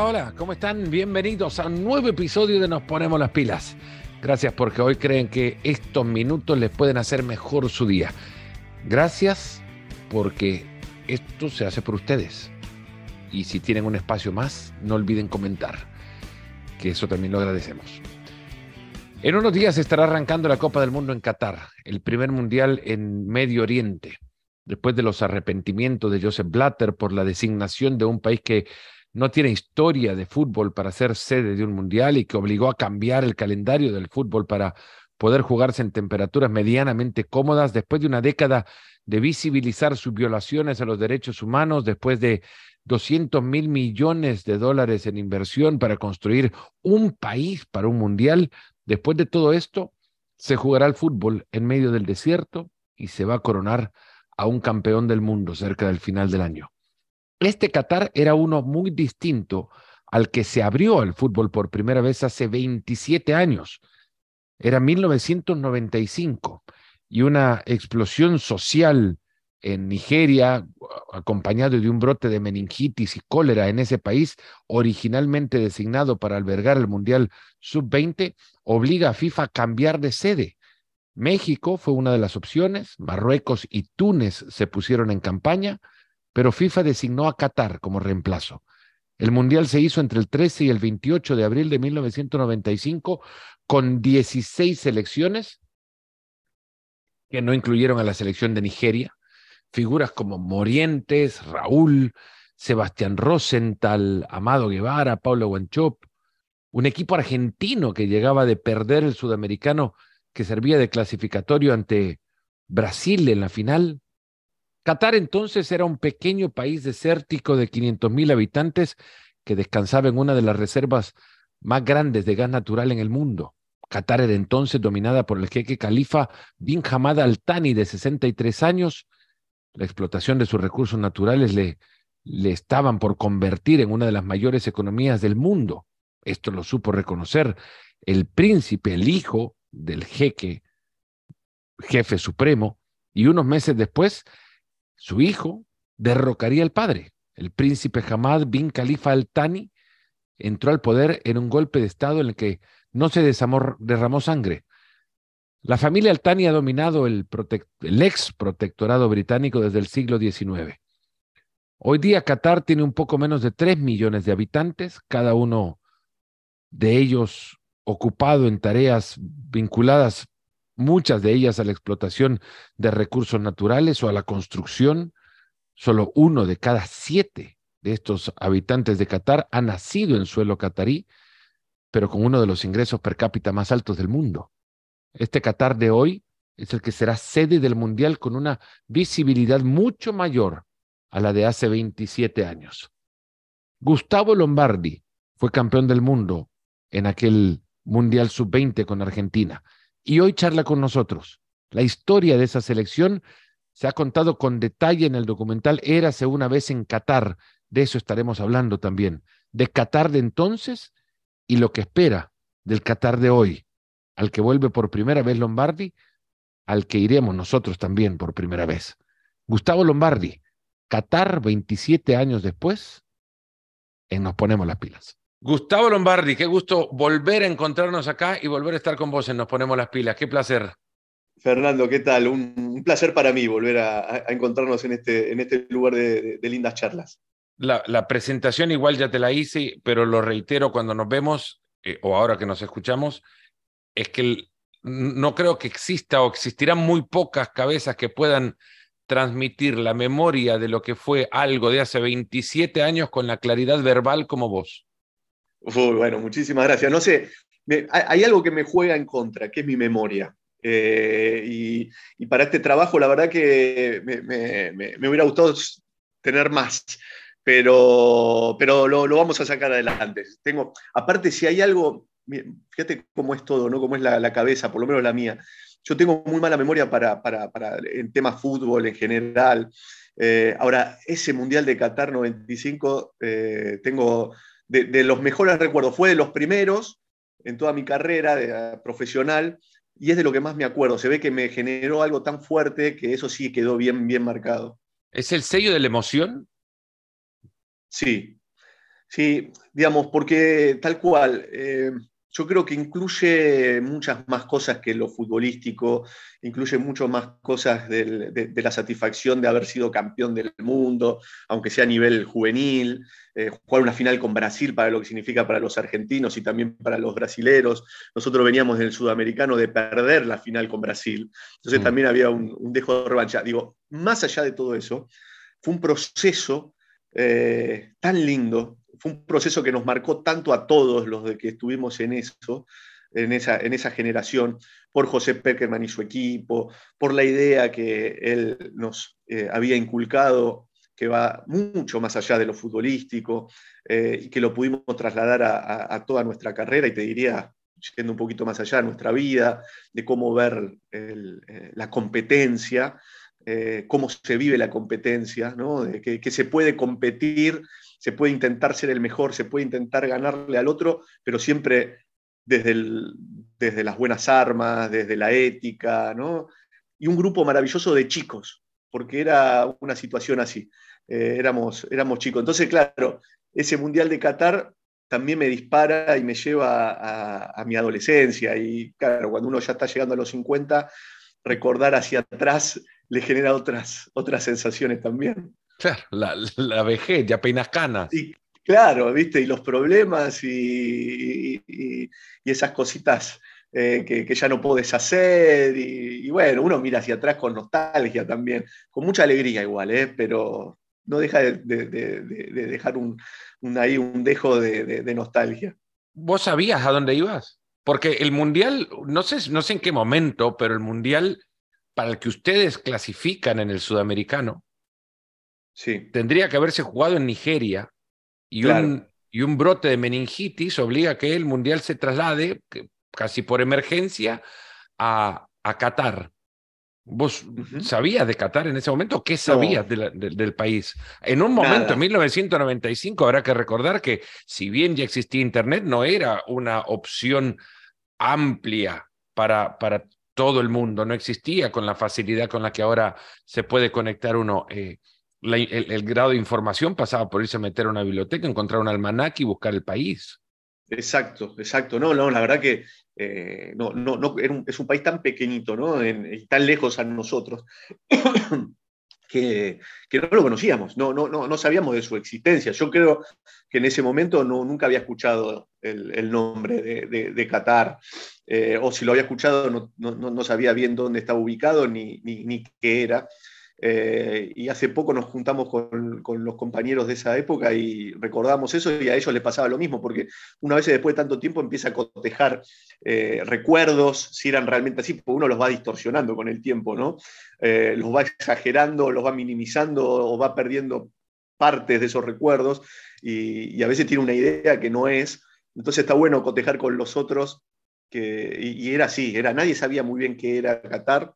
Hola, ¿cómo están? Bienvenidos a un nuevo episodio de Nos Ponemos las Pilas. Gracias porque hoy creen que estos minutos les pueden hacer mejor su día. Gracias porque esto se hace por ustedes. Y si tienen un espacio más, no olviden comentar, que eso también lo agradecemos. En unos días estará arrancando la Copa del Mundo en Qatar, el primer mundial en Medio Oriente, después de los arrepentimientos de Joseph Blatter por la designación de un país que no tiene historia de fútbol para ser sede de un mundial y que obligó a cambiar el calendario del fútbol para poder jugarse en temperaturas medianamente cómodas después de una década de visibilizar sus violaciones a los derechos humanos, después de 200 mil millones de dólares en inversión para construir un país para un mundial. Después de todo esto, se jugará el fútbol en medio del desierto y se va a coronar a un campeón del mundo cerca del final del año. Este Qatar era uno muy distinto al que se abrió el fútbol por primera vez hace 27 años. Era 1995 y una explosión social en Nigeria, acompañado de un brote de meningitis y cólera en ese país, originalmente designado para albergar el Mundial Sub-20, obliga a FIFA a cambiar de sede. México fue una de las opciones, Marruecos y Túnez se pusieron en campaña, pero FIFA designó a Qatar como reemplazo. El Mundial se hizo entre el 13 y el 28 de abril de 1995 con 16 selecciones que no incluyeron a la selección de Nigeria. Figuras como Morientes, Raúl, Sebastián Rosenthal, Amado Guevara, Paulo Guanchop, un equipo argentino que llegaba de perder el sudamericano que servía de clasificatorio ante Brasil en la final, Qatar entonces era un pequeño país desértico de 500 mil habitantes que descansaba en una de las reservas más grandes de gas natural en el mundo. Qatar era entonces dominada por el jeque califa bin Hamad Al Thani, de 63 años. La explotación de sus recursos naturales le, le estaban por convertir en una de las mayores economías del mundo. Esto lo supo reconocer el príncipe, el hijo del jeque, jefe supremo, y unos meses después su hijo derrocaría al padre. El príncipe Hamad bin Khalifa al-Thani entró al poder en un golpe de Estado en el que no se derramó sangre. La familia al-Thani ha dominado el, el ex protectorado británico desde el siglo XIX. Hoy día Qatar tiene un poco menos de 3 millones de habitantes, cada uno de ellos ocupado en tareas vinculadas muchas de ellas a la explotación de recursos naturales o a la construcción. Solo uno de cada siete de estos habitantes de Qatar ha nacido en suelo catarí, pero con uno de los ingresos per cápita más altos del mundo. Este Qatar de hoy es el que será sede del Mundial con una visibilidad mucho mayor a la de hace 27 años. Gustavo Lombardi fue campeón del mundo en aquel Mundial Sub-20 con Argentina y hoy charla con nosotros. La historia de esa selección se ha contado con detalle en el documental Érase una vez en Qatar. De eso estaremos hablando también. De Qatar de entonces y lo que espera del Qatar de hoy, al que vuelve por primera vez Lombardi, al que iremos nosotros también por primera vez. Gustavo Lombardi, Qatar 27 años después, en Nos Ponemos las Pilas. Gustavo Lombardi, qué gusto volver a encontrarnos acá y volver a estar con vos en Nos Ponemos las Pilas. Qué placer. Fernando, ¿qué tal? Un, placer para mí volver a, encontrarnos en este, en este lugar de, lindas charlas. La, presentación igual ya te la hice, pero lo reitero cuando nos vemos, eh, o ahora que nos escuchamos, es que no creo que exista o existirán muy pocas cabezas que puedan transmitir la memoria de lo que fue algo de hace 27 años con la claridad verbal como vos bueno, muchísimas gracias. No sé, hay algo que me juega en contra, que es mi memoria. Eh, y, para este trabajo, la verdad que me, hubiera gustado tener más, pero, pero lo, vamos a sacar adelante. Tengo, aparte, si hay algo, fíjate cómo es todo, ¿no? cómo es la, cabeza, por lo menos la mía. Yo tengo muy mala memoria para, para, para en temas fútbol en general. Eh, ahora, ese Mundial de Qatar 95, eh, tengo de, los mejores recuerdos. Fue de los primeros en toda mi carrera profesional y es de lo que más me acuerdo. Se ve que me generó algo tan fuerte que eso sí quedó bien, bien marcado. ¿Es el sello de la emoción? Sí, Sí, digamos, porque tal cual, eh, yo creo que incluye muchas más cosas que lo futbolístico, incluye mucho más cosas de, la satisfacción de haber sido campeón del mundo, aunque sea a nivel juvenil, eh, jugar una final con Brasil para lo que significa para los argentinos y también para los brasileros. Nosotros veníamos del sudamericano de perder la final con Brasil, entonces mm. también había un, dejo de revancha. Digo, más allá de todo eso, fue un proceso eh, tan lindo fue un proceso que nos marcó tanto a todos los de que estuvimos en eso, en esa, en esa generación, por José Peckerman y su equipo, por la idea que él nos eh, había inculcado, que va mucho más allá de lo futbolístico, eh, y que lo pudimos trasladar a, toda nuestra carrera, y te diría, yendo un poquito más allá nuestra vida, de cómo ver eh, la competencia, cómo se vive la competencia, ¿no? que se puede competir se puede intentar ser el mejor, se puede intentar ganarle al otro, pero siempre desde, desde las buenas armas, desde la ética, ¿no? Y un grupo maravilloso de chicos, porque era una situación así. Eh, éramos, éramos chicos. Entonces, claro, ese Mundial de Qatar también me dispara y me lleva a, a, mi adolescencia. Y claro, cuando uno ya está llegando a los 50, recordar hacia atrás le genera otras, otras sensaciones también. Claro, la, la vejez, ya peinas canas. Y, claro, viste, y los problemas y, esas cositas eh, que, ya no puedes hacer. Y, bueno, uno mira hacia atrás con nostalgia también, con mucha alegría igual, ¿eh? pero no deja de, dejar un, ahí un dejo de, nostalgia. ¿Vos sabías a dónde ibas? Porque el Mundial, no sé, no sé en qué momento, pero el Mundial para el que ustedes clasifican en el Sudamericano, Tendría que haberse jugado en Nigeria y, un, y un brote de meningitis obliga a que el Mundial se traslade, casi por emergencia, a, a Qatar. ¿Vos sabías de Qatar en ese momento? ¿Qué sabías del país? En un momento, en 1995, habrá que recordar que si bien ya existía Internet, no era una opción amplia para, para todo el mundo, no existía con la facilidad con la que ahora se puede conectar uno. Eh, el, grado de información pasaba por irse a meter a una biblioteca, encontrar un almanaque y buscar el país. Exacto, exacto. No, no, la verdad que eh, no, no, no, es un país tan pequeñito, ¿no? tan lejos a nosotros, que, que, no lo conocíamos, no, no, no, no sabíamos de su existencia. Yo creo que en ese momento no, nunca había escuchado el, nombre de, Qatar, eh, o si lo había escuchado no, no, sabía bien dónde estaba ubicado ni, ni, ni qué era. Eh, y hace poco nos juntamos con, los compañeros de esa época y recordamos eso y a ellos les pasaba lo mismo, porque una vez después de tanto tiempo empieza a cotejar eh, recuerdos, si eran realmente así, porque uno los va distorsionando con el tiempo, ¿no? Eh, los va exagerando, los va minimizando o va perdiendo partes de esos recuerdos y, a veces tiene una idea que no es. Entonces está bueno cotejar con los otros, que, y, era así, era, nadie sabía muy bien qué era Qatar.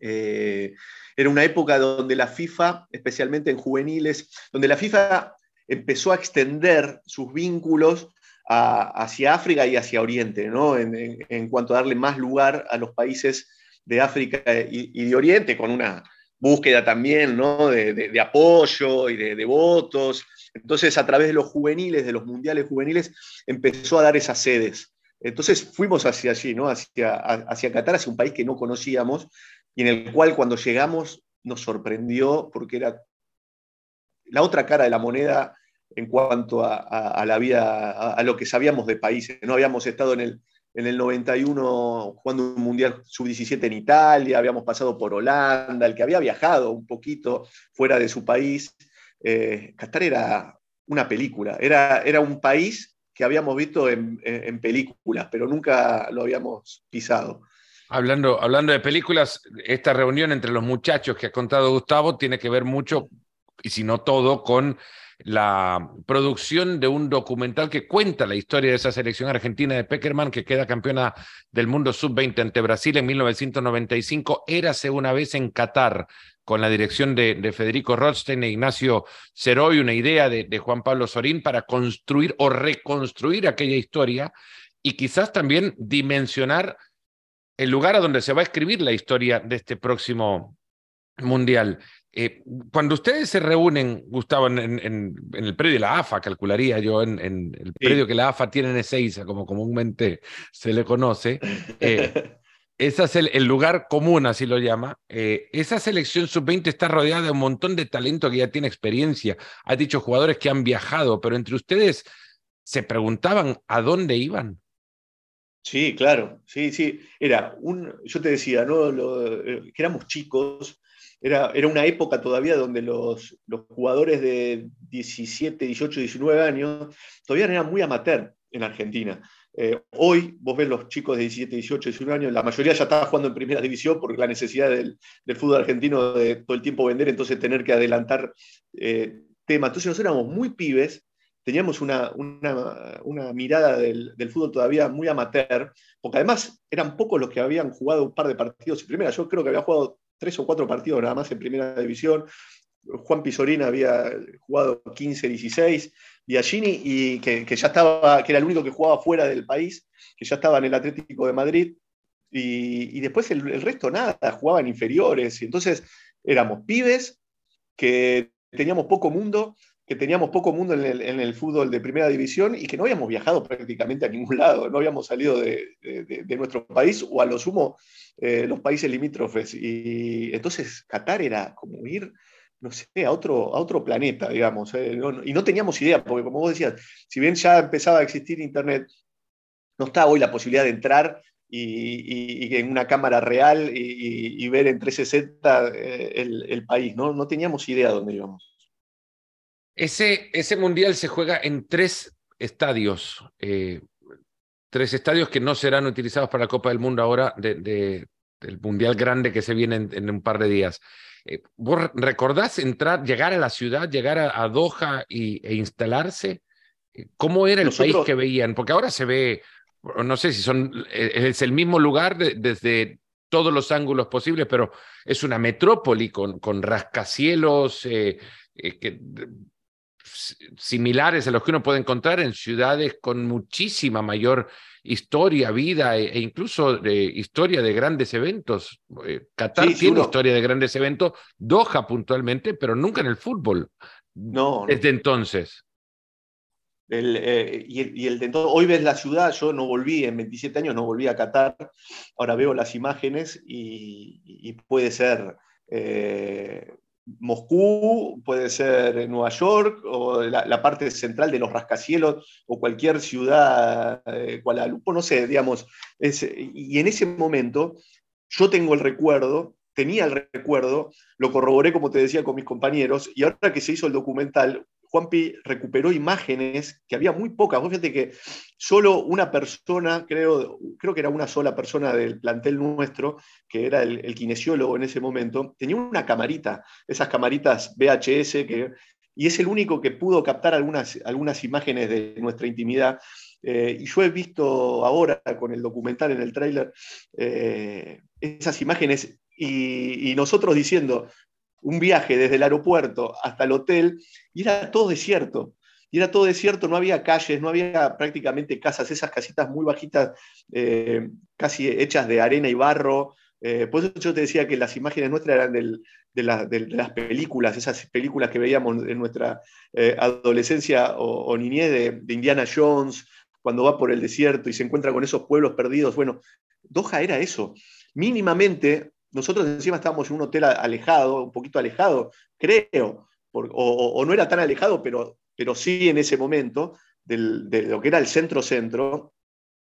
Era una época donde la FIFA, especialmente en juveniles, donde la FIFA empezó a extender sus vínculos hacia África y hacia Oriente, ¿no? En, cuanto a darle más lugar a los países de África y, de Oriente, con una búsqueda también ¿no? de, apoyo y de, votos. Entonces, a través de los juveniles, de los mundiales juveniles, empezó a dar esas sedes. Entonces fuimos hacia allí, ¿no? hacia, hacia Qatar, hacia un país que no conocíamos, y en el cual cuando llegamos nos sorprendió porque era la otra cara de la moneda en cuanto a, la vida, a, lo que sabíamos de países. No habíamos estado en el, en el 91 jugando un Mundial Sub-17 en Italia, habíamos pasado por Holanda, el que había viajado un poquito fuera de su país. Eh, Qatar era una película, era, era un país que habíamos visto en, en películas, pero nunca lo habíamos pisado. Hablando, hablando de películas, esta reunión entre los muchachos que ha contado Gustavo tiene que ver mucho, y si no todo, con la producción de un documental que cuenta la historia de esa selección argentina de Peckerman, que queda campeona del mundo sub-20 ante Brasil en 1995. Érase una vez en Qatar, con la dirección de, Federico Rothstein e Ignacio Ceroy, una idea de, de Juan Pablo Sorín para construir o reconstruir aquella historia y quizás también dimensionar el lugar a donde se va a escribir la historia de este próximo mundial. Eh, cuando ustedes se reúnen, Gustavo, en, el predio de la AFA, calcularía yo, en, el predio que la AFA tiene en Ezeiza, como comúnmente se le conoce, eh, ese es el, lugar común, así lo llama. Eh, esa selección sub-20 está rodeada de un montón de talento que ya tiene experiencia. Has dicho jugadores que han viajado, pero entre ustedes se preguntaban a dónde iban. Sí, claro, sí, sí. Era un, yo te decía, ¿no? que éramos chicos, era, era una época todavía donde los, los jugadores de 17, 18, 19 años todavía eran muy amateur en Argentina. Eh, hoy vos ves los chicos de 17, 18, 19 años, la mayoría ya estaba jugando en primera división por la necesidad del, fútbol argentino de todo el tiempo vender, entonces tener que adelantar eh, temas. Entonces nosotros éramos muy pibes, teníamos una, una, mirada del, del, fútbol todavía muy amateur, porque además eran pocos los que habían jugado un par de partidos en primera. Yo creo que había jugado tres o cuatro partidos nada más en primera división. Juan Pisorina había jugado 15, 16, Biagini, y que, ya estaba, que era el único que jugaba fuera del país, que ya estaba en el Atlético de Madrid, y, después el, resto nada, jugaban inferiores, y entonces éramos pibes que teníamos poco mundo, que teníamos poco mundo en el, fútbol de primera división y que no habíamos viajado prácticamente a ningún lado, no habíamos salido de, nuestro país o a lo sumo eh, los países limítrofes. Y entonces Qatar era como ir, no sé, a otro, a otro planeta, digamos. Eh, y no teníamos idea, porque como vos decías, si bien ya empezaba a existir Internet, no está hoy la posibilidad de entrar y, en una cámara real y, ver en 360 eh, el, país, ¿no? No teníamos idea de dónde íbamos. Ese, ese mundial se juega en tres estadios, eh, tres estadios que no serán utilizados para la Copa del Mundo ahora del mundial grande que se viene en, un par de días. Eh, ¿Vos recordás entrar, llegar a la ciudad, llegar a, Doha y, e instalarse? Eh, ¿Cómo era el país que veían? Porque ahora se ve, no sé si son, es el mismo lugar desde todos los ángulos posibles, pero es una metrópoli con, con rascacielos, que, similares a los que uno puede encontrar en ciudades con muchísima mayor historia, vida e, e incluso historia de grandes eventos. Eh, Qatar tiene historia de grandes eventos, Doha puntualmente, pero nunca en el fútbol. No. Desde entonces. Eh, y, el, de entonces, hoy ves la ciudad, yo no volví, en 27 años no volví a Qatar, ahora veo las imágenes y, puede ser eh, Moscú, puede ser Nueva York, o la, parte central de los rascacielos, o cualquier ciudad, eh, no sé, digamos. y en ese momento yo tengo el recuerdo, tenía el recuerdo, lo corroboré, como te decía, con mis compañeros, y ahora que se hizo el documental, Juanpi recuperó imágenes que había muy pocas. Vos fíjate que solo una persona, creo, creo que era una sola persona del plantel nuestro, que era el, kinesiólogo en ese momento, tenía una camarita, esas camaritas VHS, que, y es el único que pudo captar algunas, algunas imágenes de nuestra intimidad. Eh, y yo he visto ahora con el documental en el tráiler eh, esas imágenes y, nosotros diciendo, un viaje desde el aeropuerto hasta el hotel y era todo desierto. Y era todo desierto, no había calles, no había prácticamente casas, esas casitas muy bajitas, eh, casi hechas de arena y barro. Eh, por eso yo te decía que las imágenes nuestras eran de, las películas, esas películas que veíamos en nuestra eh, adolescencia o, niñez de, Indiana Jones, cuando va por el desierto y se encuentra con esos pueblos perdidos. Bueno, Doha era eso. Mínimamente nosotros encima estábamos en un hotel alejado, un poquito alejado, creo, o, no era tan alejado, pero, pero sí en ese momento, de lo que era el centro-centro,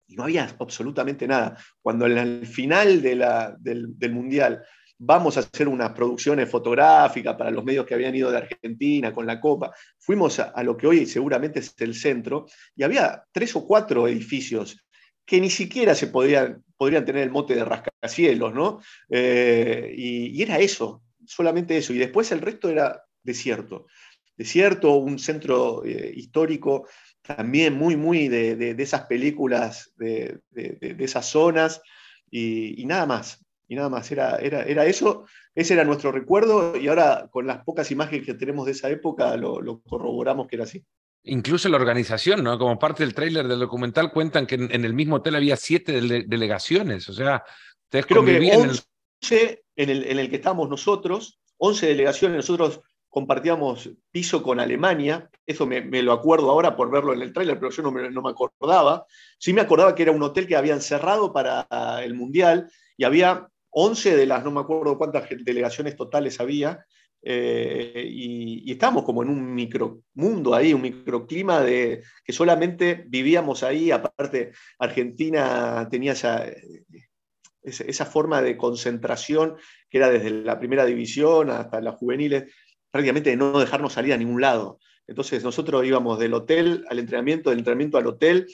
y no había absolutamente nada. Cuando al final del, Mundial vamos a hacer unas producciones fotográficas para los medios que habían ido de Argentina con la Copa, fuimos a lo que hoy seguramente es el centro, y había tres o cuatro edificios que ni siquiera se podían, podrían tener el mote de rascacielos, ¿no? Eh, y, era eso, solamente eso. Y después el resto era desierto. Desierto, un centro eh, histórico también muy, muy de, esas películas, de, esas zonas, y, nada más. Y nada más, era, era, eso, ese era nuestro recuerdo, y ahora con las pocas imágenes que tenemos de esa época lo corroboramos que era así. Incluso la organización, ¿no? Como parte del tráiler del documental cuentan que en, el mismo hotel había siete delegaciones, o sea, ustedes Creo que 11 en, el... en, el, que estábamos nosotros, 11 delegaciones, nosotros compartíamos piso con Alemania, eso me, lo acuerdo ahora por verlo en el tráiler, pero yo no me, no me, acordaba. Sí me acordaba que era un hotel que habían cerrado para el Mundial y había 11 de las, no me acuerdo cuántas delegaciones totales había, eh, y, estábamos como en un micromundo ahí, un microclima de que solamente vivíamos ahí, aparte Argentina tenía esa, esa forma de concentración que era desde la primera división hasta las juveniles, prácticamente de no dejarnos salir a ningún lado. Entonces nosotros íbamos del hotel al entrenamiento, del entrenamiento al hotel,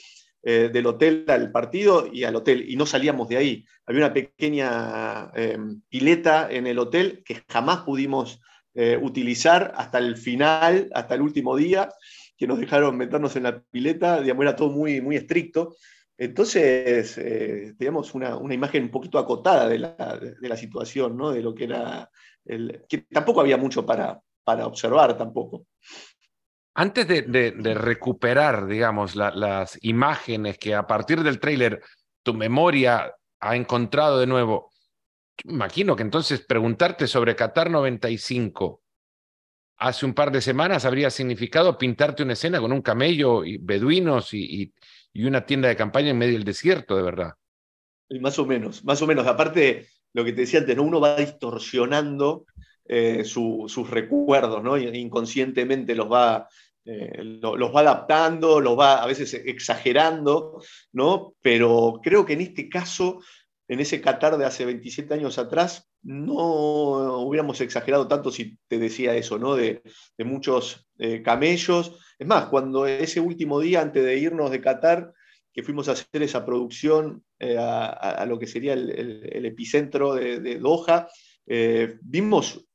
eh, del hotel al partido y al hotel, y no salíamos de ahí. Había una pequeña eh, pileta en el hotel que jamás pudimos eh, utilizar hasta el final, hasta el último día, que nos dejaron meternos en la pileta, digamos, era todo muy, muy estricto. Entonces, eh, teníamos una, imagen un poquito acotada de la, situación, ¿no? de lo que era, el, que tampoco había mucho para, para observar tampoco. Antes de, recuperar, digamos, las imágenes que a partir del tráiler tu memoria ha encontrado de nuevo, imagino que entonces preguntarte sobre Qatar 95 hace un par de semanas habría significado pintarte una escena con un camello y beduinos y, una tienda de campaña en medio del desierto, de verdad. Y más o menos, más o menos. Aparte, lo que te decía antes, uno va distorsionando eh, sus recuerdos, ¿no? inconscientemente los va, eh, los va adaptando, los va a veces exagerando, ¿no? Pero creo que en este caso en ese Qatar de hace 27 años atrás, no hubiéramos exagerado tanto si te decía eso, ¿no? De, muchos eh, camellos. Es más, cuando ese último día antes de irnos de Qatar, que fuimos a hacer esa producción eh, a, lo que sería el, epicentro de, Doha, eh, vimos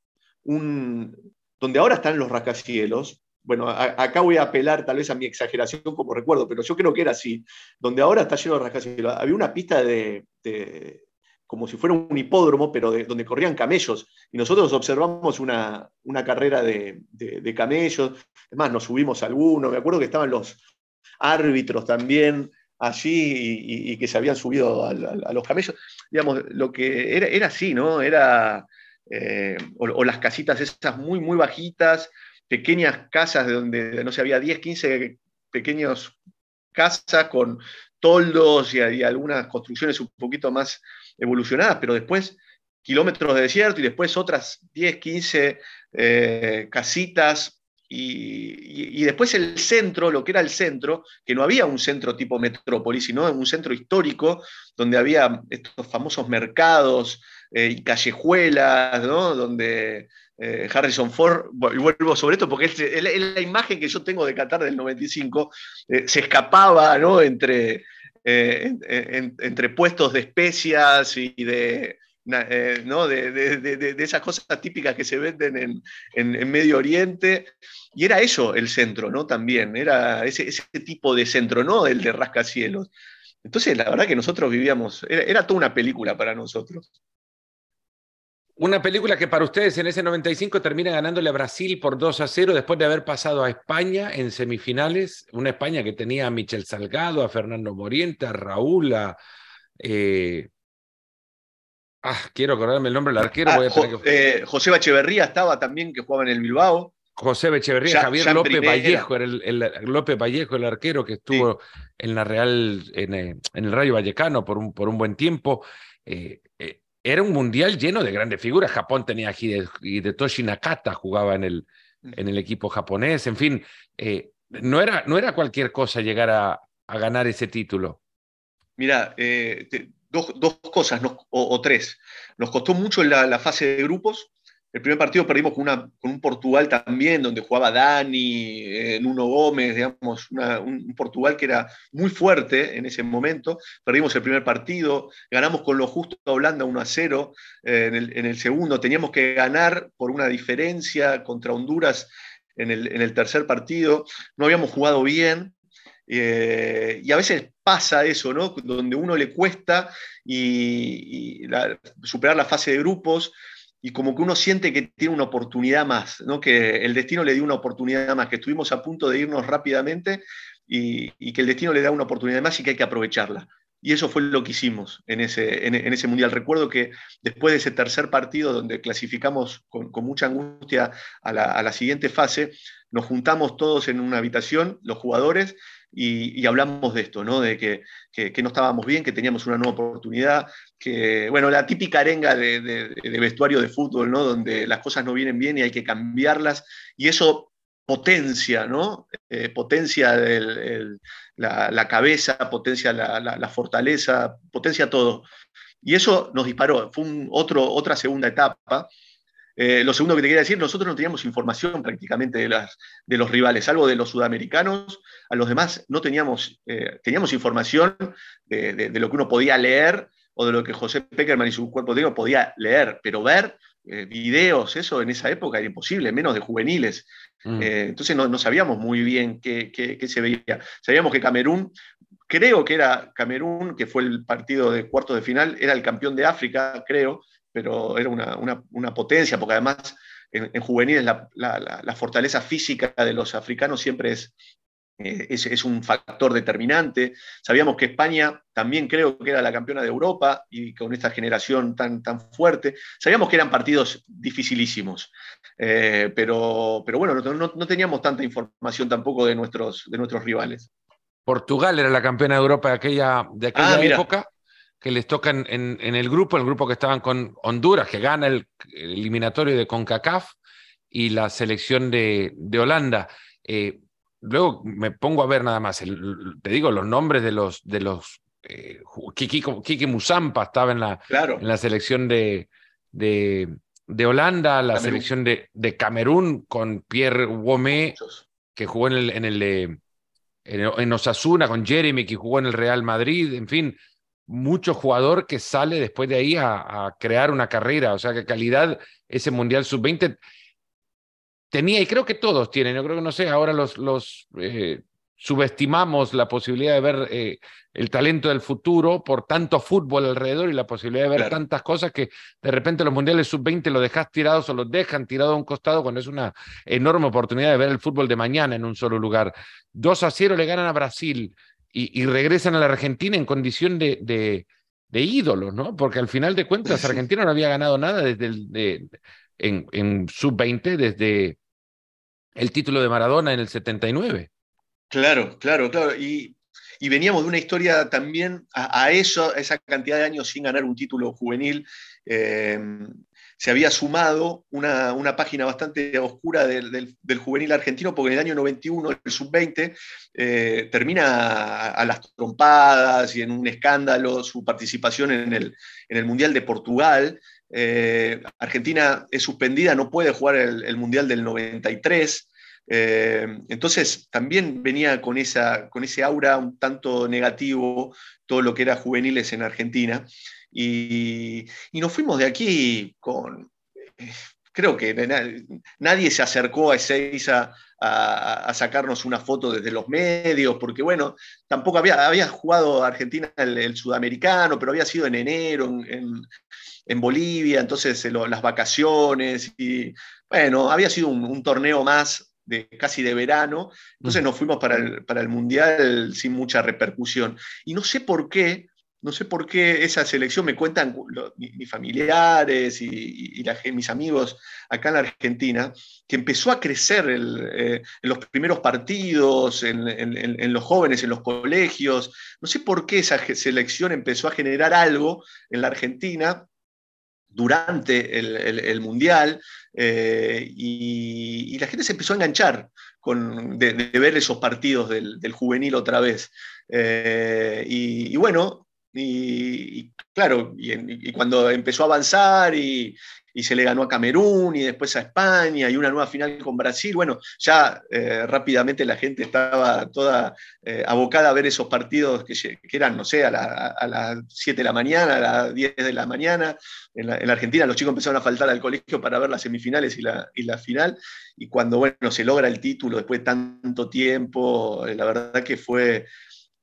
un, donde ahora están los rascacielos, bueno, acá voy a apelar tal vez a mi exageración como recuerdo, pero yo creo que era así, donde ahora está lleno de rascacielos. Había una pista de, como si fuera un hipódromo, pero de, donde corrían camellos, y nosotros observamos una, carrera de, camellos, es más, nos subimos a alguno, me acuerdo que estaban los árbitros también allí y, que se habían subido a, los camellos, digamos, lo que era, era así, ¿no? Era, eh, o, las casitas esas muy, muy bajitas, pequeñas casas de donde, no sé, había 10, 15 pequeños casas con toldos y, algunas construcciones un poquito más evolucionadas, pero después kilómetros de desierto y después otras 10, 15 eh, casitas y, después el centro, lo que era el centro, que no había un centro tipo metrópolis, sino un centro histórico donde había estos famosos mercados eh, y callejuelas, ¿no? donde eh, Harrison Ford, y vuelvo sobre esto porque es, la imagen que yo tengo de Qatar del 95, eh, se escapaba ¿no? entre, eh, entre puestos de especias y de, ¿no? De, esas cosas típicas que se venden en, Medio Oriente. Y era eso el centro, ¿no? También, era ese, ese tipo de centro, no el de rascacielos. Entonces, la verdad que nosotros vivíamos, era toda una película para nosotros. Una película que para ustedes en ese 95 termina ganándole a Brasil por 2 a 0 después de haber pasado a España en semifinales. Una España que tenía a Michel Salgado, a Fernando Moriente, a Raúl, a. Eh, ah, quiero acordarme el nombre del arquero. Ah, eh, José Bacheverría estaba también, que jugaba en el Bilbao. José Becheverría, Javier López Vallejo, el, López Vallejo, el arquero que estuvo en la Real, en, eh, en, el Rayo Vallecano por un, por un buen tiempo era un mundial lleno de grandes figuras. Japón tenía a Hidetoshi Nakata, jugaba en el, en el equipo japonés. En fin, eh, no, era, no era cualquier cosa llegar a, ganar ese título. Mira, eh, dos, cosas o, tres. Nos costó mucho la, fase de grupos el primer partido perdimos con, un Portugal también, donde jugaba Dani, eh, Nuno Gómez, digamos, un, Portugal que era muy fuerte en ese momento. Perdimos el primer partido, ganamos con lo justo a Holanda 1 a 0 eh, en, el, segundo. Teníamos que ganar por una diferencia contra Honduras en el, tercer partido. No habíamos jugado bien. Eh, y a veces pasa eso, ¿no? Donde uno le cuesta y, superar la fase de grupos y como que uno siente que tiene una oportunidad más, ¿no? que el destino le dio una oportunidad más, que estuvimos a punto de irnos rápidamente y, que el destino le da una oportunidad más y que hay que aprovecharla. Y eso fue lo que hicimos en ese, en, ese mundial. Recuerdo que después de ese tercer partido, donde clasificamos con, mucha angustia a la, siguiente fase, nos juntamos todos en una habitación, los jugadores, y, hablamos de esto, ¿no? de que, no estábamos bien, que teníamos una nueva oportunidad, que, bueno, la típica arenga de, vestuario de fútbol, ¿no? donde las cosas no vienen bien y hay que cambiarlas, y eso potencia, ¿no? Eh, potencia la, cabeza, potencia la, fortaleza, potencia todo. Y eso nos disparó, fue otro, otra segunda etapa. Eh, lo segundo que te quería decir, nosotros no teníamos información prácticamente de, las, de los rivales, algo de los sudamericanos, a los demás no teníamos, eh, teníamos información de, lo que uno podía leer o de lo que José Peckerman y su cuerpo de podía leer, pero ver videos, eso en esa época era imposible, menos de juveniles. Mm. Eh, entonces no, sabíamos muy bien qué, se veía. Sabíamos que Camerún, creo que era Camerún, que fue el partido de cuarto de final, era el campeón de África, creo, pero era una, potencia, porque además en, juveniles la, fortaleza física de los africanos siempre es, eh, es, un factor determinante. Sabíamos que España también creo que era la campeona de Europa y con esta generación tan, tan fuerte. Sabíamos que eran partidos dificilísimos, eh, pero, pero bueno, no, teníamos tanta información tampoco de nuestros, de nuestros rivales. Portugal era la campeona de Europa de aquella, de aquella ah, época, que les toca en, el grupo, el grupo que estaban con Honduras, que gana el, eliminatorio de CONCACAF, y la selección de, Holanda. Eh, luego me pongo a ver nada más, te digo, los nombres de los, de los eh, Kiki, Musampa estaba en la, en la selección de, de, Holanda, la selección de, de, Camerún con Pierre Womé, que jugó en el, en el en, Osasuna, con Jeremy, que jugó en el Real Madrid, en fin, mucho jugador que sale después de ahí a, a crear una carrera, o sea que calidad ese Mundial Sub-20 tenía, y creo que todos tienen, yo creo que no sé, ahora los, los eh, subestimamos la posibilidad de ver eh, el talento del futuro por tanto fútbol alrededor y la posibilidad de ver tantas cosas que de repente los mundiales sub-20 los dejas tirados o los dejan tirados a un costado cuando es una enorme oportunidad de ver el fútbol de mañana en un solo lugar. 2 a 0 le ganan a Brasil y, regresan a la Argentina en condición de, de, ídolos, ¿no? Porque al final de cuentas Argentina no había ganado nada desde el, de, en, sub-20 desde el título de Maradona en el 79. Claro, claro, claro. Y, veníamos de una historia también a, eso, a esa cantidad de años sin ganar un título juvenil. Eh, se había sumado una, página bastante oscura del, juvenil argentino, porque en el año 91 el sub-20 eh, termina a, las trompadas y en un escándalo su participación en el, en el Mundial de Portugal, eh, Argentina es suspendida, no puede jugar el, Mundial del 93. Eh, entonces también venía con, esa, con ese aura un tanto negativo todo lo que era juveniles en Argentina. Y, nos fuimos de aquí con... Eh, creo que nadie se acercó a Ezeiza a, sacarnos una foto desde los medios, porque bueno, tampoco había, había jugado Argentina el, sudamericano, pero había sido en enero, en, en Bolivia, entonces eh, las vacaciones y bueno, había sido un, torneo más de, casi de verano, entonces nos fuimos para el, para el Mundial sin mucha repercusión. Y no sé por qué, no sé por qué esa selección, me cuentan mis familiares y, mis amigos acá en la Argentina, que empezó a crecer eh, en los primeros partidos, en, en, los jóvenes, en los colegios. No sé por qué esa selección empezó a generar algo en la Argentina durante el, Mundial eh, y, la gente se empezó a enganchar con, de, ver esos partidos del, juvenil otra vez. Eh, y, bueno, y, claro, y, cuando empezó a avanzar y, se le ganó a Camerún y después a España y una nueva final con Brasil. Bueno, ya eh, rápidamente la gente estaba toda eh, abocada a ver esos partidos que, eran, no sé, a, las 7 de la mañana, a las 10 de la mañana. En la, Argentina los chicos empezaron a faltar al colegio para ver las semifinales y la, y la final. Y cuando, bueno, se logra el título después de tanto tiempo, eh, la verdad que fue...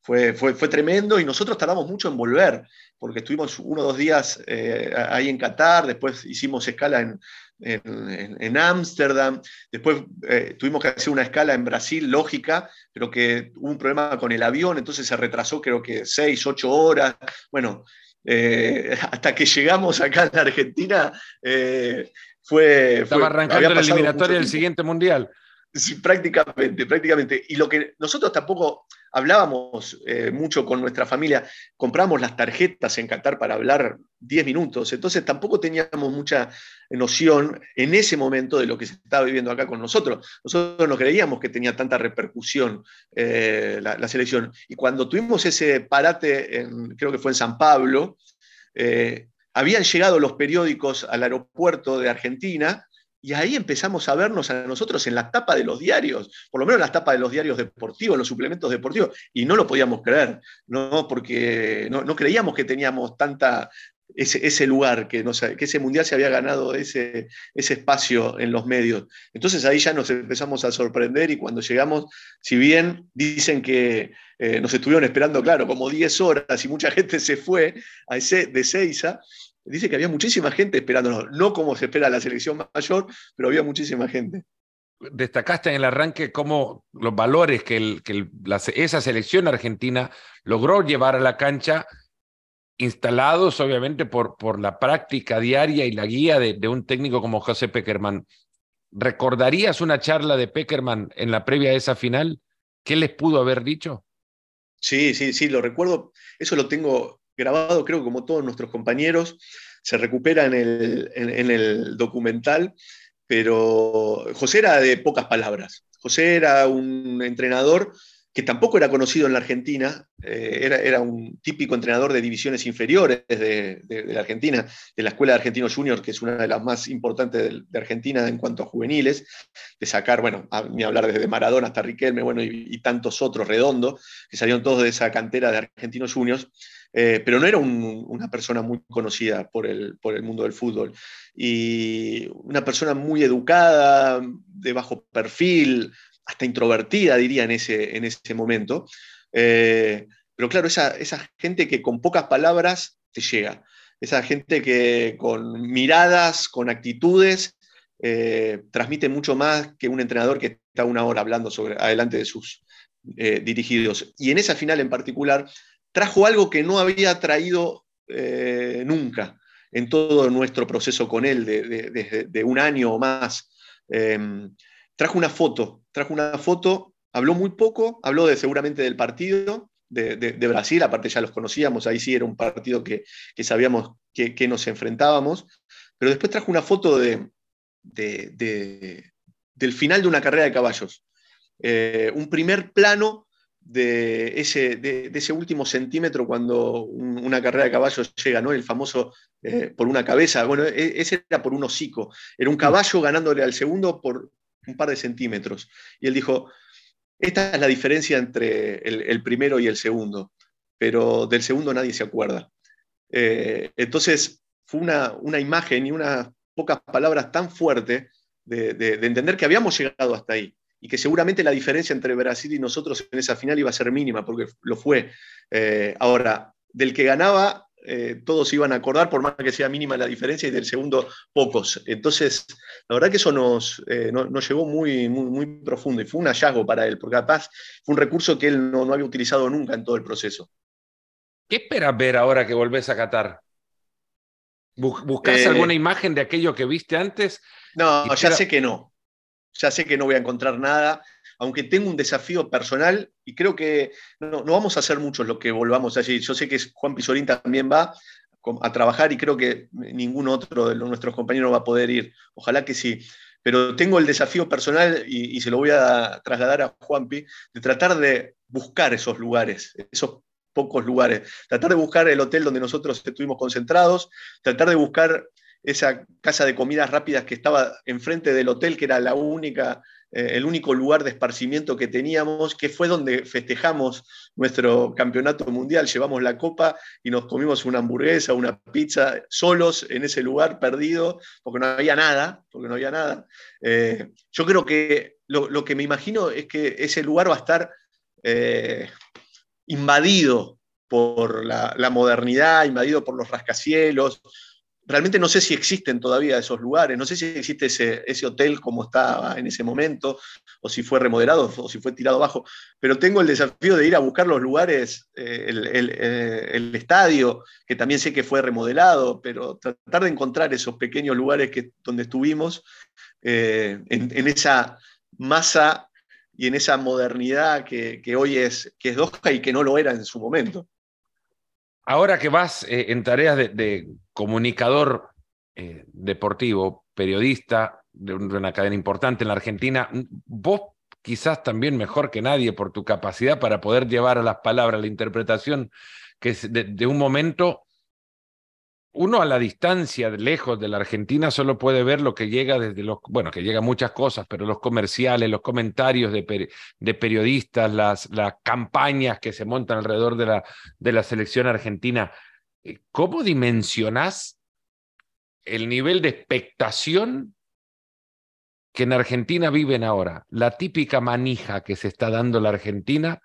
Fue, fue, fue, tremendo y nosotros tardamos mucho en volver porque estuvimos uno o dos días eh, ahí en Qatar, después hicimos escala en Ámsterdam, después eh, tuvimos que hacer una escala en Brasil, lógica, pero que hubo un problema con el avión, entonces se retrasó creo que seis, ocho horas. Bueno, eh, hasta que llegamos acá en la Argentina, fue... Estaba arrancando la eliminatoria del siguiente mundial. Sí, prácticamente, prácticamente. Y lo que nosotros tampoco hablábamos eh, mucho con nuestra familia, compramos las tarjetas en Qatar para hablar 10 minutos, entonces tampoco teníamos mucha noción en ese momento de lo que se estaba viviendo acá con nosotros. Nosotros no creíamos que tenía tanta repercusión eh, la, selección. Y cuando tuvimos ese parate, creo que fue en San Pablo, eh, habían llegado los periódicos al aeropuerto de Argentina y ahí empezamos a vernos a nosotros en la tapa de los diarios, por lo menos en la tapa de los diarios deportivos, en los suplementos deportivos, y no lo podíamos creer, ¿no? porque no, creíamos que teníamos tanta, ese, lugar, que, que, ese mundial se había ganado ese, ese espacio en los medios. Entonces ahí ya nos empezamos a sorprender y cuando llegamos, si bien dicen que eh, nos estuvieron esperando, claro, como 10 horas y mucha gente se fue a ese, de Seiza, dice que había muchísima gente esperándonos, no como se espera la selección mayor, pero había muchísima gente. Destacaste en el arranque cómo los valores que, esa selección argentina logró llevar a la cancha, instalados obviamente por, por la práctica diaria y la guía de, de un técnico como José Peckerman. ¿Recordarías una charla de Peckerman en la previa de esa final? ¿Qué les pudo haber dicho? Sí, sí, sí, lo recuerdo. Eso lo tengo grabado, creo como todos nuestros compañeros, se recupera en el, en, el documental, pero José era de pocas palabras. José era un entrenador que tampoco era conocido en la Argentina, eh, era, un típico entrenador de divisiones inferiores de, la Argentina, de la Escuela de Argentinos Juniors, que es una de las más importantes de, Argentina en cuanto a juveniles, de sacar, bueno, ni hablar desde Maradona hasta Riquelme, bueno, y, y tantos otros, Redondo, que salieron todos de esa cantera de Argentinos Juniors. Eh, pero no era una persona muy conocida por el, por el mundo del fútbol. Y una persona muy educada, de bajo perfil, hasta introvertida, diría, en ese, en ese momento. Eh, pero claro, esa, esa gente que con pocas palabras te llega. Esa gente que con miradas, con actitudes, eh, transmite mucho más que un entrenador que está una hora hablando sobre, adelante de sus dirigidos. Y en esa final en particular, trajo algo que no había traído eh, nunca en todo nuestro proceso con él, de, un año o más. Em, trajo una foto, trajo una foto, habló muy poco, habló de, seguramente del partido de, Brasil, aparte ya los conocíamos, ahí sí era un partido que, sabíamos que, nos enfrentábamos, pero después trajo una foto del final de una carrera de caballos. Eh, un primer plano de ese, de, ese último centímetro cuando una carrera de caballos llega, ¿no? El famoso eh, por una cabeza. Bueno, e, ese era por un hocico. Era un caballo ganándole al segundo por un par de centímetros. Y él dijo, esta es la diferencia entre el, primero y el segundo, pero del segundo nadie se acuerda. Eh, entonces, fue una, una, imagen y unas pocas palabras tan fuerte de, de entender que habíamos llegado hasta ahí y que seguramente la diferencia entre Brasil y nosotros en esa final iba a ser mínima, porque lo fue. Eh, ahora, del que ganaba, eh, todos iban a acordar, por más que sea mínima la diferencia, y del segundo, pocos. Entonces, la verdad que eso nos, eh, nos, llevó muy, muy, profundo y fue un hallazgo para él, porque capaz fue un recurso que él no, había utilizado nunca en todo el proceso. ¿Qué esperas ver ahora que volvés a Qatar? ¿Buscas alguna imagen de aquello que viste antes? No, ya sé que no ya sé que no voy a encontrar nada, aunque tengo un desafío personal y creo que no, vamos a hacer muchos los que volvamos allí. Yo sé que Juan Pizorín también va a trabajar y creo que ningún otro de nuestros compañeros va a poder ir. Ojalá que sí. Pero tengo el desafío personal y, se lo voy a trasladar a Juanpi, de tratar de buscar esos lugares, esos pocos lugares, tratar de buscar el hotel donde nosotros estuvimos concentrados, tratar de buscar esa casa de comidas rápidas que estaba enfrente del hotel, que era la única, eh, el único lugar de esparcimiento que teníamos, que fue donde festejamos nuestro campeonato mundial. Llevamos la copa y nos comimos una hamburguesa, una pizza, solos en ese lugar perdido, porque no había nada, porque no había nada. Eh, yo creo que lo, que me imagino es que ese lugar va a estar eh, invadido por la modernidad, invadido por los rascacielos, realmente no sé si existen todavía esos lugares, no sé si existe ese, hotel como estaba en ese momento, o si fue remodelado, o si fue tirado abajo, pero tengo el desafío de ir a buscar los lugares, eh, eh, el, estadio, que también sé que fue remodelado, pero tratar de encontrar esos pequeños lugares que, donde estuvimos, eh, en, esa masa y en esa modernidad que, hoy es, que es Doha y que no lo era en su momento. Ahora que vas en tareas de comunicador eh, deportivo, periodista de una cadena importante en la Argentina, vos quizás también mejor que nadie por tu capacidad para poder llevar a las palabras la interpretación que de, un momento, uno a la distancia, lejos de la Argentina, solo puede ver lo que llega desde los, bueno, que llega muchas cosas, pero los comerciales, los comentarios de, periodistas, las, campañas que se montan alrededor de la selección argentina. Eh, ¿cómo dimensionás el nivel de expectación que en Argentina viven ahora? La típica manija que se está dando la Argentina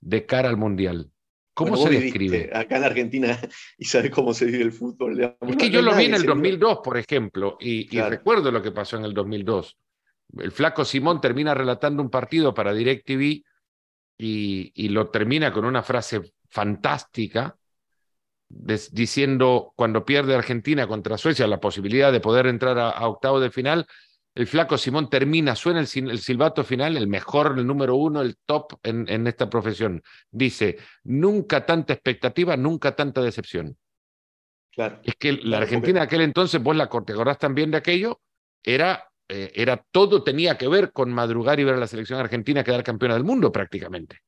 de cara al Mundial. ¿Cómo se describe? Acá en Argentina y sabes cómo se vive el fútbol. Es que yo lo vi en el 2002, por ejemplo, y, recuerdo lo que pasó en el 2002. El flaco Simón termina relatando un partido para DirecTV y, y lo termina con una frase fantástica diciendo cuando pierde Argentina contra Suecia la posibilidad de poder entrar a, octavo de final, el flaco Simón termina, suena el, silbato final, el mejor, el número uno, el top en, esta profesión. Dice, nunca tanta expectativa, nunca tanta decepción. Claro. Es que la Argentina de aquel entonces, vos la ¿te acordás también de aquello? Era, eh, era todo tenía que ver con madrugar y ver a la selección argentina quedar campeona del mundo prácticamente.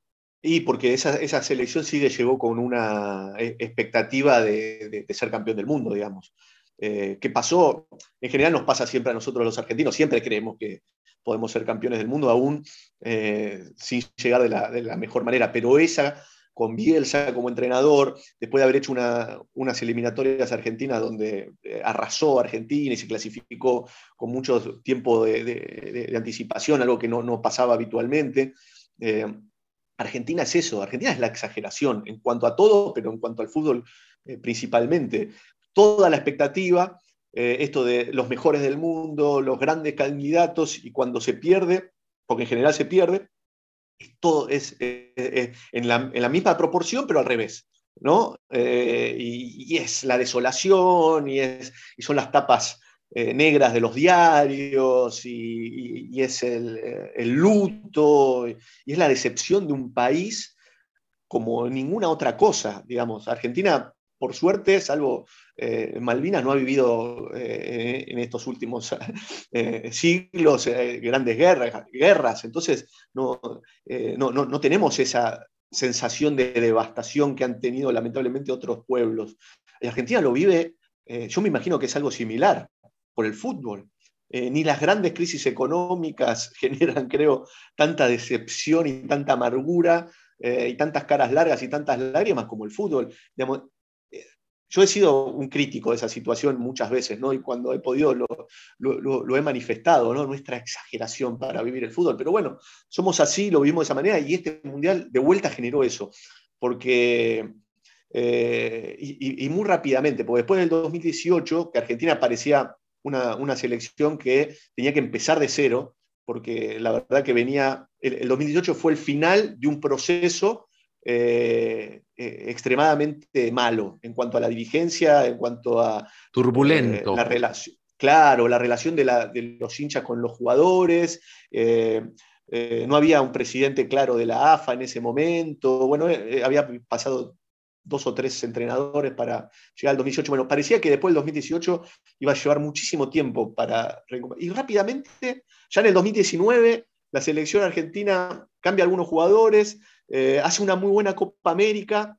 Y porque esa, esa selección sí llegó con una eh, expectativa de, ser campeón del mundo, digamos. Eh, ¿Qué pasó? En general nos pasa siempre a nosotros los argentinos, siempre creemos que podemos ser campeones del mundo, aún eh, sin llegar de la, mejor manera, pero esa con Bielsa como entrenador, después de haber hecho una, unas eliminatorias argentinas donde arrasó Argentina y se clasificó con mucho tiempo de, anticipación, algo que no, no pasaba habitualmente. Argentina es eso, Argentina es la exageración en cuanto a todo, pero en cuanto al fútbol eh, principalmente. Toda la expectativa, eh, esto de los mejores del mundo, los grandes candidatos, y cuando se pierde, porque en general se pierde, todo es eh, en, la, misma proporción, pero al revés. ¿no? Y, es la desolación y, es, y son las tapas eh, negras de los diarios y, es el, luto y es la decepción de un país como ninguna otra cosa, digamos. Argentina, por suerte, salvo eh, Malvinas, no ha vivido eh, en estos últimos siglos grandes guerras, guerras, entonces no, no, no tenemos esa sensación de devastación que han tenido lamentablemente otros pueblos. Argentina lo vive, yo me imagino que es algo similar por el fútbol. Eh, ni las grandes crisis económicas generan, creo, tanta decepción y tanta amargura eh, y tantas caras largas y tantas lágrimas como el fútbol. Eh, yo he sido un crítico de esa situación muchas veces, ¿no? Y cuando he podido lo, lo, he manifestado, ¿no? Nuestra exageración para vivir el fútbol. Pero bueno, somos así, lo vivimos de esa manera y este mundial de vuelta generó eso. Porque y, y, muy rápidamente, porque después del 2018, que Argentina parecía una, selección que tenía que empezar de cero, porque la verdad que venía, el, 2018 fue el final de un proceso eh, eh, extremadamente malo en cuanto a la dirigencia, en cuanto a... Turbulento. Eh, la relación. Claro, la relación de, los hinchas con los jugadores. no había un presidente claro de la AFA en ese momento. Bueno, había pasado dos o tres entrenadores para llegar al 2018. Bueno, parecía que después del 2018 iba a llevar muchísimo tiempo para Y rápidamente, ya en el 2019, la selección argentina cambia algunos jugadores, eh, hace una muy buena Copa América,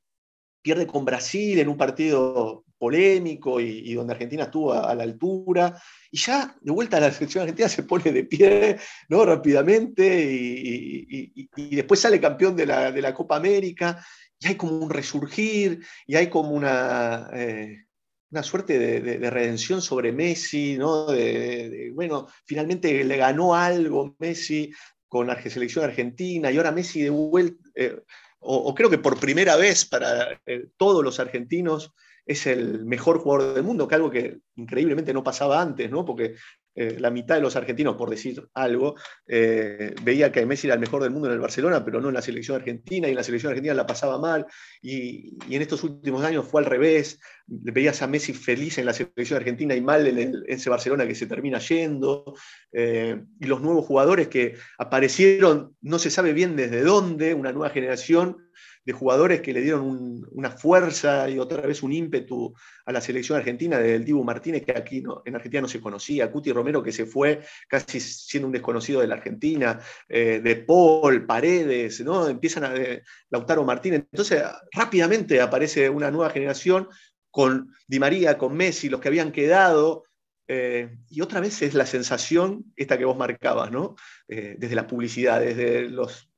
pierde con Brasil en un partido polémico y, donde Argentina estuvo a, la altura, y ya de vuelta la selección argentina se pone de pie ¿no? rápidamente y, después sale campeón de la, de la Copa América y hay como un resurgir, y hay como una, eh, una suerte de, redención sobre Messi, ¿no? De, bueno, finalmente le ganó algo Messi con la selección argentina, y ahora Messi de vuelta, eh, o, creo que por primera vez para eh, todos los argentinos, es el mejor jugador del mundo, que algo que increíblemente no pasaba antes, ¿no? Porque eh, la mitad de los argentinos, por decir algo, eh, veía que Messi era el mejor del mundo en el Barcelona, pero no en la selección argentina, y en la selección argentina la pasaba mal, y, en estos últimos años fue al revés, veías a Messi feliz en la selección argentina y mal en, ese Barcelona que se termina yendo, eh, y los nuevos jugadores que aparecieron, no se sabe bien desde dónde, una nueva generación de jugadores que le dieron una fuerza y otra vez un ímpetu a la selección argentina, del Dibu Martínez, que aquí en Argentina no se conocía, Cuti Romero, que se fue casi siendo un desconocido de la Argentina, eh, de Paul, Paredes, ¿no? empiezan a Lautaro Martínez. Entonces, rápidamente aparece una nueva generación con Di María, con Messi, los que habían quedado. Eh, y otra vez es la sensación, esta que vos marcabas, ¿no? Eh, desde la publicidad, desde los eh,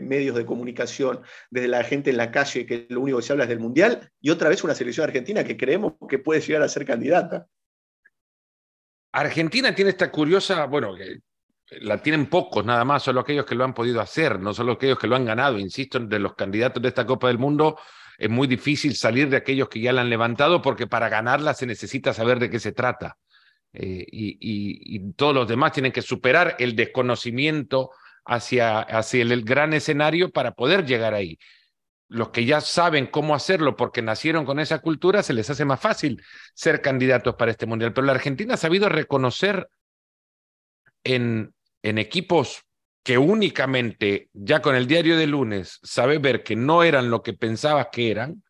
medios de comunicación, desde la gente en la calle, que lo único que se habla es del Mundial, y otra vez una selección argentina que creemos que puede llegar a ser candidata. Argentina tiene esta curiosa, bueno, la tienen pocos nada más, solo aquellos que lo han podido hacer, no solo aquellos que lo han ganado. Insisto, de los candidatos de esta Copa del Mundo es muy difícil salir de aquellos que ya la han levantado porque para ganarla se necesita saber de qué se trata. Eh, y, todos los demás tienen que superar el desconocimiento hacia, hacia el, gran escenario para poder llegar ahí. Los que ya saben cómo hacerlo porque nacieron con esa cultura, se les hace más fácil ser candidatos para este mundial. Pero la Argentina ha sabido reconocer en, en equipos que únicamente ya con el diario de lunes sabe ver que no eran lo que pensabas que eran,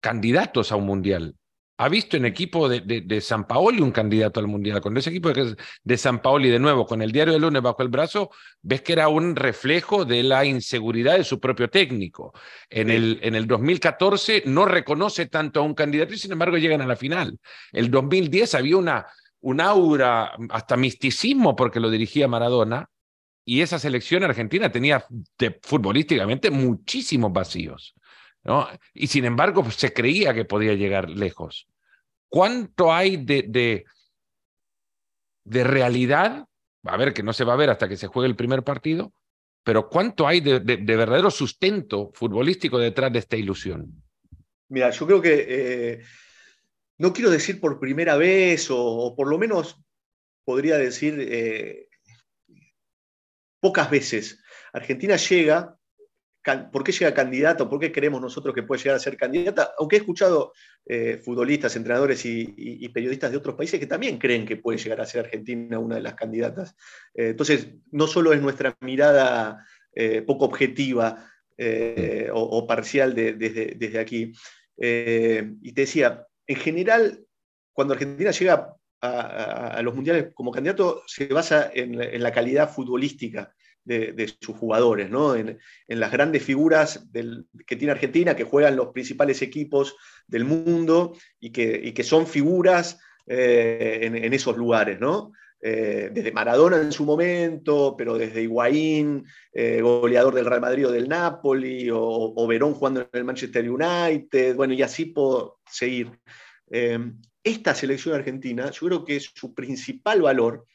candidatos a un mundial ha visto en equipo de, de, San Paoli un candidato al Mundial. Con ese equipo de, de San Paoli, de nuevo, con el diario de lunes bajo el brazo, ves que era un reflejo de la inseguridad de su propio técnico. En, el, en el 2014 no reconoce tanto a un candidato y sin embargo llegan a la final. El 2010 había una, un aura, hasta misticismo, porque lo dirigía Maradona, y esa selección argentina tenía futbolísticamente muchísimos vacíos. Y sin embargo, pues, se creía que podía llegar lejos. ¿Cuánto hay de, de, de, realidad? A ver, que no se va a ver hasta que se juegue el primer partido, pero ¿cuánto hay de, de verdadero sustento futbolístico detrás de esta ilusión? Mira, yo creo que, eh, no quiero decir por primera vez, o, por lo menos podría decir eh, pocas veces, Argentina llega ¿Por qué llega candidato? ¿Por qué creemos nosotros que puede llegar a ser candidata? Aunque he escuchado eh, futbolistas, entrenadores y, periodistas de otros países que también creen que puede llegar a ser Argentina una de las candidatas. Eh, entonces, no solo es nuestra mirada eh, poco objetiva o, parcial desde, aquí. y te decía, en general, cuando Argentina llega a, los mundiales como candidato, se basa en la calidad futbolística de, sus jugadores, ¿no? en, las grandes figuras que tiene Argentina, que juegan los principales equipos del mundo y que, son figuras eh, en, esos lugares. ¿no? Eh, desde Maradona en su momento, pero desde Higuaín, eh, goleador del Real Madrid o del Napoli, o, Verón jugando en el Manchester United, bueno, y así puedo seguir. esta selección argentina, yo creo que su principal valor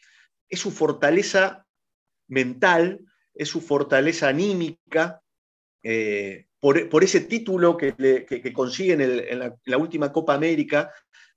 es su fortaleza mental, es su fortaleza anímica, eh, por, ese título que, consigue en, la, última Copa América,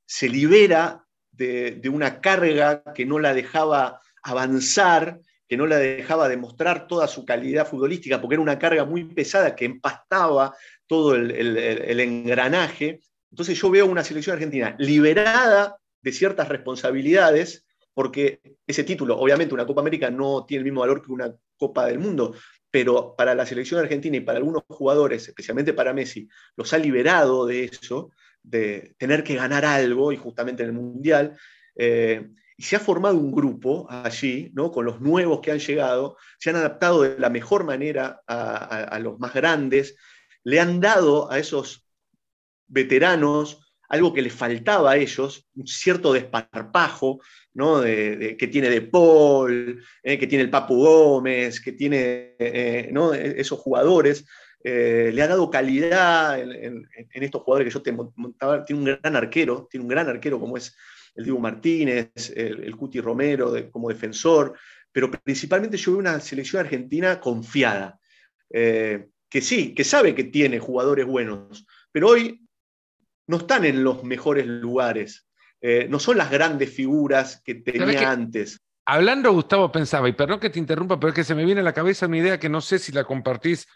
se libera de, una carga que no la dejaba avanzar, que no la dejaba demostrar toda su calidad futbolística, porque era una carga muy pesada que empastaba todo el engranaje. Entonces yo veo una selección argentina liberada de ciertas responsabilidades, porque ese título, obviamente una Copa América no tiene el mismo valor que una Copa del Mundo, pero para la selección argentina y para algunos jugadores, especialmente para Messi, los ha liberado de eso, de tener que ganar algo, y justamente en el Mundial, eh, y se ha formado un grupo allí, ¿no? con los nuevos que han llegado, se han adaptado de la mejor manera a los más grandes, le han dado a esos veteranos algo que les faltaba a ellos, un cierto desparpajo, que tiene De Paul, eh, que tiene el Papu Gómez, que tiene eh, e-, esos jugadores. Eh, le ha dado calidad en, estos jugadores que yo te montaba. Tiene un gran arquero, tiene un gran arquero como es el Diego Martínez, el, Cuti Romero como defensor, pero principalmente yo veo una selección argentina confiada. que sí, que sabe que tiene jugadores buenos, pero hoy no están en los mejores lugares. Eh, no son las grandes figuras que tenía antes. Hablando, Gustavo, pensaba, y perdón que te interrumpa, pero es que se me viene a la cabeza una idea que no sé si la compartís,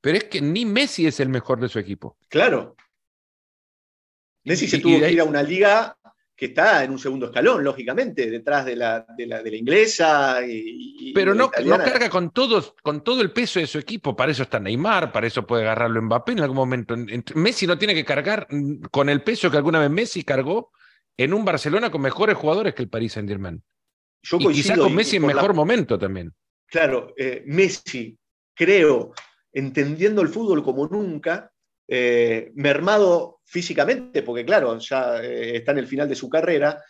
pero es que ni Messi es el mejor de su equipo. Claro. Messi se tuvo que ir a una liga que está en un segundo escalón, lógicamente, detrás de la, de la, inglesa. Y, Pero no, no, carga con, todos, con todo el peso de su equipo. Para eso está Neymar, para eso puede agarrarlo Mbappé en algún momento. Messi no tiene que cargar con el peso que alguna vez Messi cargó en un Barcelona con mejores jugadores que el Paris Saint-Germain. y quizá con Messi en mejor momento también. Claro, eh, Messi, creo, entendiendo el fútbol como nunca, eh, mermado físicamente, porque claro, ya eh, está en el final de su carrera,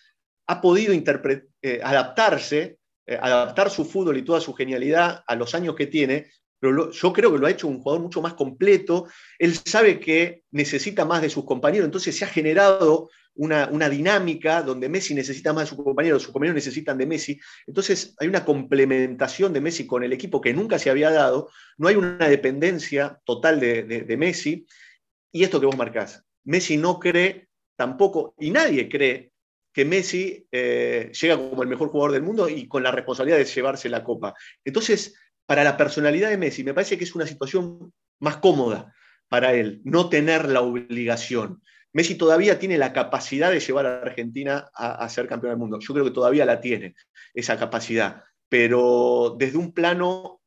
ha podido eh, adaptarse, adaptar su fútbol y toda su genialidad a los años que tiene, pero yo creo que lo ha hecho un jugador mucho más completo. Él sabe que necesita más de sus compañeros, entonces se ha generado una, dinámica donde Messi necesita más de sus compañeros, sus compañeros necesitan de Messi. Entonces hay una complementación de Messi con el equipo que nunca se había dado, no hay una dependencia total de, de Messi. Y esto que vos marcás, Messi no cree tampoco, y nadie cree, que Messi eh, llega como el mejor jugador del mundo y con la responsabilidad de llevarse la copa. Entonces, para la personalidad de Messi, me parece que es una situación más cómoda para él, no tener la obligación. Messi todavía tiene la capacidad de llevar a Argentina a, ser campeón del mundo. Yo creo que todavía la tiene, esa capacidad, pero desde un plano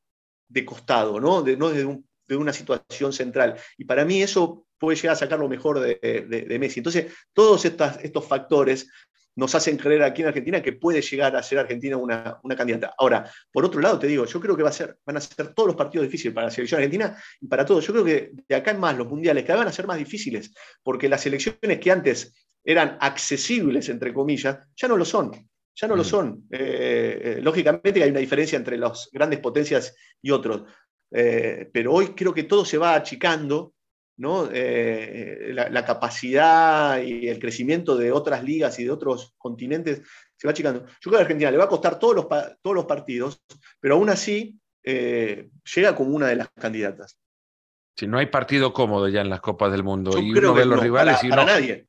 de costado, ¿no? no desde de una situación central. Y para mí eso puede llegar a sacar lo mejor de, Messi. Entonces, todos estos factores nos hacen creer aquí en Argentina que puede llegar a ser Argentina una, candidata. Ahora, por otro lado, te digo, yo creo que va a ser, van a ser todos los partidos difíciles para la selección argentina y para todos. Yo creo que de acá en más, los mundiales cada vez van a ser más difíciles, porque las selecciones que antes eran accesibles, entre comillas, ya no lo son. Ya no lo mm. son. Eh, eh, lógicamente hay una diferencia entre las grandes potencias y otros. Eh, pero hoy creo que todo se va achicando ¿no? Eh, la, capacidad y el crecimiento de otras ligas y de otros continentes se va achicando. Yo creo que a Argentina le va a costar todos los, todos los partidos, pero aún así eh, llega como una de las candidatas. Si no hay partido cómodo ya en las Copas del Mundo y uno ve los rivales para, y para nadie.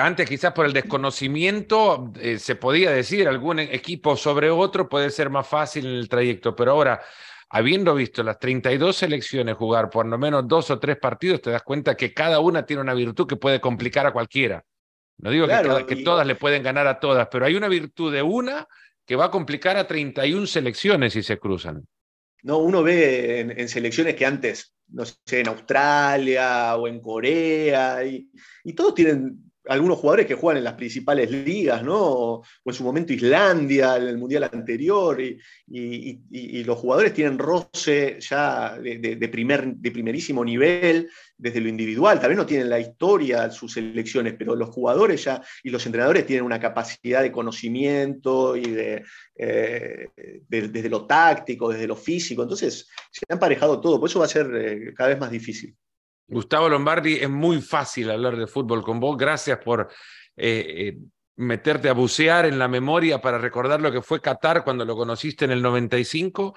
antes quizás por el desconocimiento eh, se podía decir algún equipo sobre otro puede ser más fácil en el trayecto, pero ahora habiendo visto las 32 selecciones jugar por lo menos dos o tres partidos, te das cuenta que cada una tiene una virtud que puede complicar a cualquiera. No digo que, todas le pueden ganar a todas, pero hay una virtud de una que va a complicar a 31 selecciones si se cruzan. No, uno ve en, selecciones que antes, no sé, en Australia o en Corea, y, y todos tienen algunos jugadores que juegan en las principales ligas, ¿no? O, en su momento Islandia, en el Mundial anterior, y, los jugadores tienen roce ya de, primer, de primerísimo nivel desde lo individual, también no tienen la historia sus selecciones, pero los jugadores ya y los entrenadores tienen una capacidad de conocimiento y de, eh, desde lo táctico, desde lo físico, entonces se ha emparejado todo, por eso va a ser eh, cada vez más difícil. Gustavo Lombardi, es muy fácil hablar de fútbol con vos. Gracias por eh, eh, meterte a bucear en la memoria para recordar lo que fue Qatar cuando lo conociste en el 95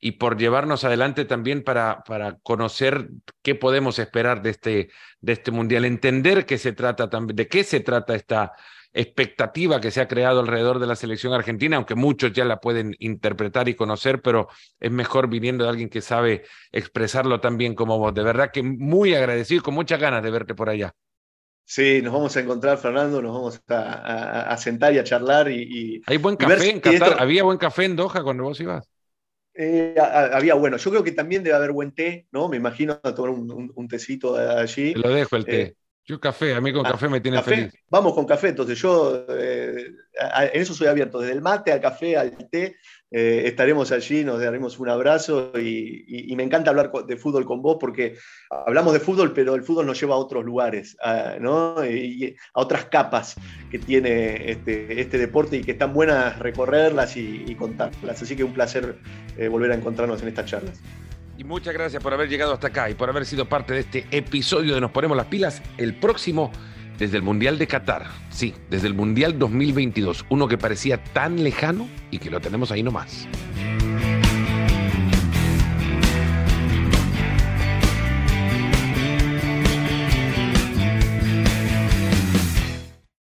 y por llevarnos adelante también para, para conocer qué podemos esperar de este, de este mundial, entender qué se trata, de qué se trata esta, expectativa que se ha creado alrededor de la selección argentina, aunque muchos ya la pueden interpretar y conocer, pero es mejor viniendo de alguien que sabe expresarlo tan bien como vos. De verdad que muy agradecido, con muchas ganas de verte por allá. Sí, nos vamos a encontrar, Fernando, nos vamos a, sentar y a charlar. Y, ¿Hay buen café en Qatar? ¿Había buen café en Doha cuando vos ibas? Eh, había bueno. Yo creo que también debe haber buen té, ¿no? Me imagino tomar un, tecito allí. Te lo dejo el té. Eh, yo café, a mí con ah, café me tiene feliz. Vamos con café, entonces yo eh, en eso soy abierto, desde el mate al café, al té, eh, estaremos allí, nos daremos un abrazo y, me encanta hablar de fútbol con vos porque hablamos de fútbol, pero el fútbol nos lleva a otros lugares, a, ¿no? y a otras capas que tiene este, este, deporte y que están buenas recorrerlas y, contarlas. Así que un placer eh, volver a encontrarnos en estas charlas. Y muchas gracias por haber llegado hasta acá y por haber sido parte de este episodio de Nos Ponemos las Pilas. El próximo desde el Mundial de Qatar. Sí, desde el Mundial 2022. Uno que parecía tan lejano y que lo tenemos ahí nomás.